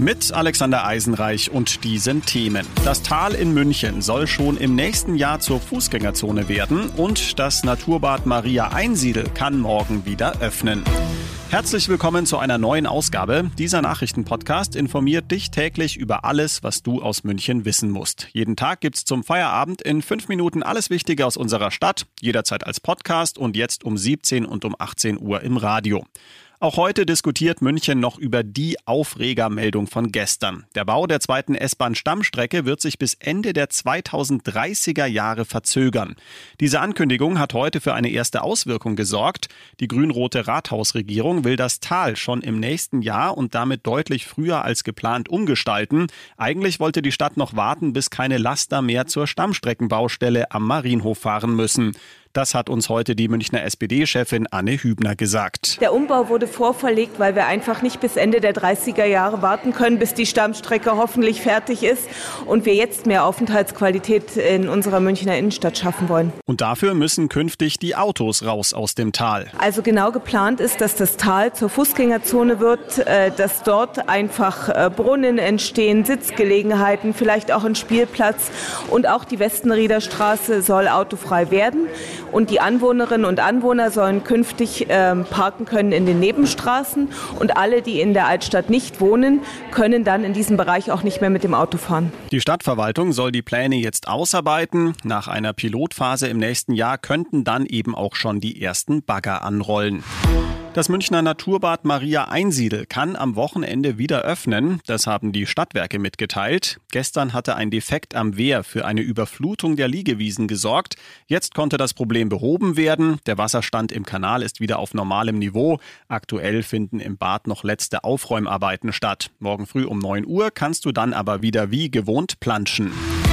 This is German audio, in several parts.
Mit Alexander Eisenreich und diesen Themen. Das Tal in München soll schon im nächsten Jahr zur Fußgängerzone werden und das Naturbad Maria Einsiedel kann morgen wieder öffnen. Herzlich willkommen zu einer neuen Ausgabe. Dieser Nachrichtenpodcast informiert dich täglich über alles, was du aus München wissen musst. Jeden Tag gibt's zum Feierabend in fünf Minuten alles Wichtige aus unserer Stadt, jederzeit als Podcast und jetzt um 17 und um 18 Uhr im Radio. Auch heute diskutiert München noch über die Aufregermeldung von gestern. Der Bau der zweiten S-Bahn-Stammstrecke wird sich bis Ende der 2030er Jahre verzögern. Diese Ankündigung hat heute für eine erste Auswirkung gesorgt. Die grün-rote Rathausregierung will das Tal schon im nächsten Jahr und damit deutlich früher als geplant umgestalten. Eigentlich wollte die Stadt noch warten, bis keine Laster mehr zur Stammstreckenbaustelle am Marienhof fahren müssen. Das hat uns heute die Münchner SPD-Chefin Anne Hübner gesagt. Der Umbau wurde vorverlegt, weil wir einfach nicht bis Ende der 30er Jahre warten können, bis die Stammstrecke hoffentlich fertig ist und wir jetzt mehr Aufenthaltsqualität in unserer Münchner Innenstadt schaffen wollen. Und dafür müssen künftig die Autos raus aus dem Tal. Also genau geplant ist, dass das Tal zur Fußgängerzone wird, äh, dass dort einfach äh, Brunnen entstehen, Sitzgelegenheiten, vielleicht auch ein Spielplatz und auch die Westenrieder Straße soll autofrei werden. Und die Anwohnerinnen und Anwohner sollen künftig ähm, parken können in den Nebenstraßen. Und alle, die in der Altstadt nicht wohnen, können dann in diesem Bereich auch nicht mehr mit dem Auto fahren. Die Stadtverwaltung soll die Pläne jetzt ausarbeiten. Nach einer Pilotphase im nächsten Jahr könnten dann eben auch schon die ersten Bagger anrollen. Das Münchner Naturbad Maria Einsiedel kann am Wochenende wieder öffnen. Das haben die Stadtwerke mitgeteilt. Gestern hatte ein Defekt am Wehr für eine Überflutung der Liegewiesen gesorgt. Jetzt konnte das Problem behoben werden. Der Wasserstand im Kanal ist wieder auf normalem Niveau. Aktuell finden im Bad noch letzte Aufräumarbeiten statt. Morgen früh um 9 Uhr kannst du dann aber wieder wie gewohnt planschen.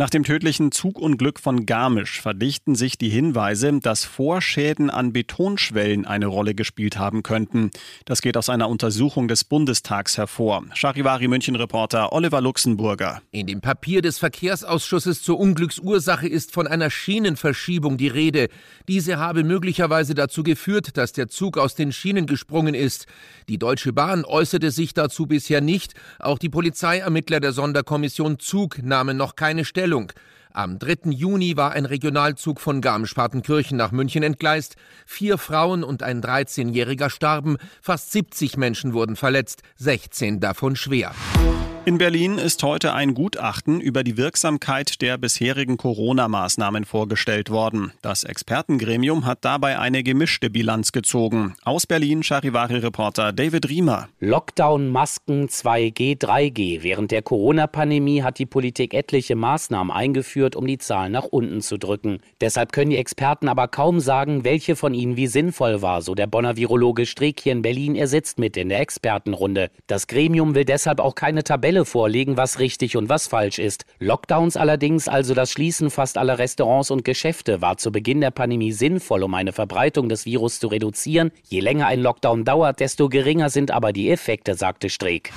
Nach dem tödlichen Zugunglück von Garmisch verdichten sich die Hinweise, dass Vorschäden an Betonschwellen eine Rolle gespielt haben könnten. Das geht aus einer Untersuchung des Bundestags hervor. Charivari München-Reporter Oliver Luxemburger. In dem Papier des Verkehrsausschusses zur Unglücksursache ist von einer Schienenverschiebung die Rede. Diese habe möglicherweise dazu geführt, dass der Zug aus den Schienen gesprungen ist. Die Deutsche Bahn äußerte sich dazu bisher nicht. Auch die Polizeiermittler der Sonderkommission Zug nahmen noch keine Stellung. Stellung. Am 3. Juni war ein Regionalzug von Garmisch-Partenkirchen nach München entgleist. Vier Frauen und ein 13-Jähriger starben, fast 70 Menschen wurden verletzt, 16 davon schwer. In Berlin ist heute ein Gutachten über die Wirksamkeit der bisherigen Corona-Maßnahmen vorgestellt worden. Das Expertengremium hat dabei eine gemischte Bilanz gezogen. Aus Berlin Charivari-Reporter David Riemer. Lockdown, Masken, 2G, 3G. Während der Corona-Pandemie hat die Politik etliche Maßnahmen eingeführt, um die Zahlen nach unten zu drücken. Deshalb können die Experten aber kaum sagen, welche von ihnen wie sinnvoll war, so der Bonner Virologe Streeck hier in Berlin. Er sitzt mit in der Expertenrunde. Das Gremium will deshalb auch keine Tabelle Tabelle vorlegen, was richtig und was falsch ist. Lockdowns allerdings, also das Schließen fast aller Restaurants und Geschäfte, war zu Beginn der Pandemie sinnvoll, um eine Verbreitung des Virus zu reduzieren. Je länger ein Lockdown dauert, desto geringer sind aber die Effekte, sagte Streeck.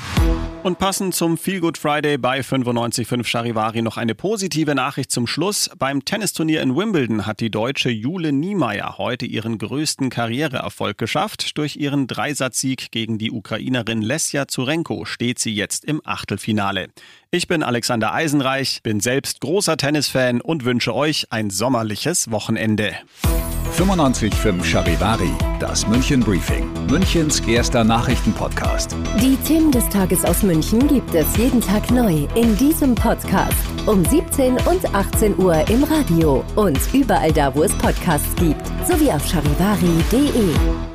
Und passend zum Feel Good Friday bei 95.5 Charivari noch eine positive Nachricht zum Schluss. Beim Tennisturnier in Wimbledon hat die deutsche Jule Niemeyer heute ihren größten Karriereerfolg geschafft. Durch ihren Dreisatzsieg gegen die Ukrainerin Lesja Zurenko steht sie jetzt im Achtelfinale. Ich bin Alexander Eisenreich, bin selbst großer Tennisfan und wünsche euch ein sommerliches Wochenende. 95.5 Charivari, das München Briefing, Münchens erster Nachrichtenpodcast. Die Themen des Tages aus München gibt es jeden Tag neu in diesem Podcast. Um 17 und 18 Uhr im Radio und überall da, wo es Podcasts gibt, sowie auf charivari.de.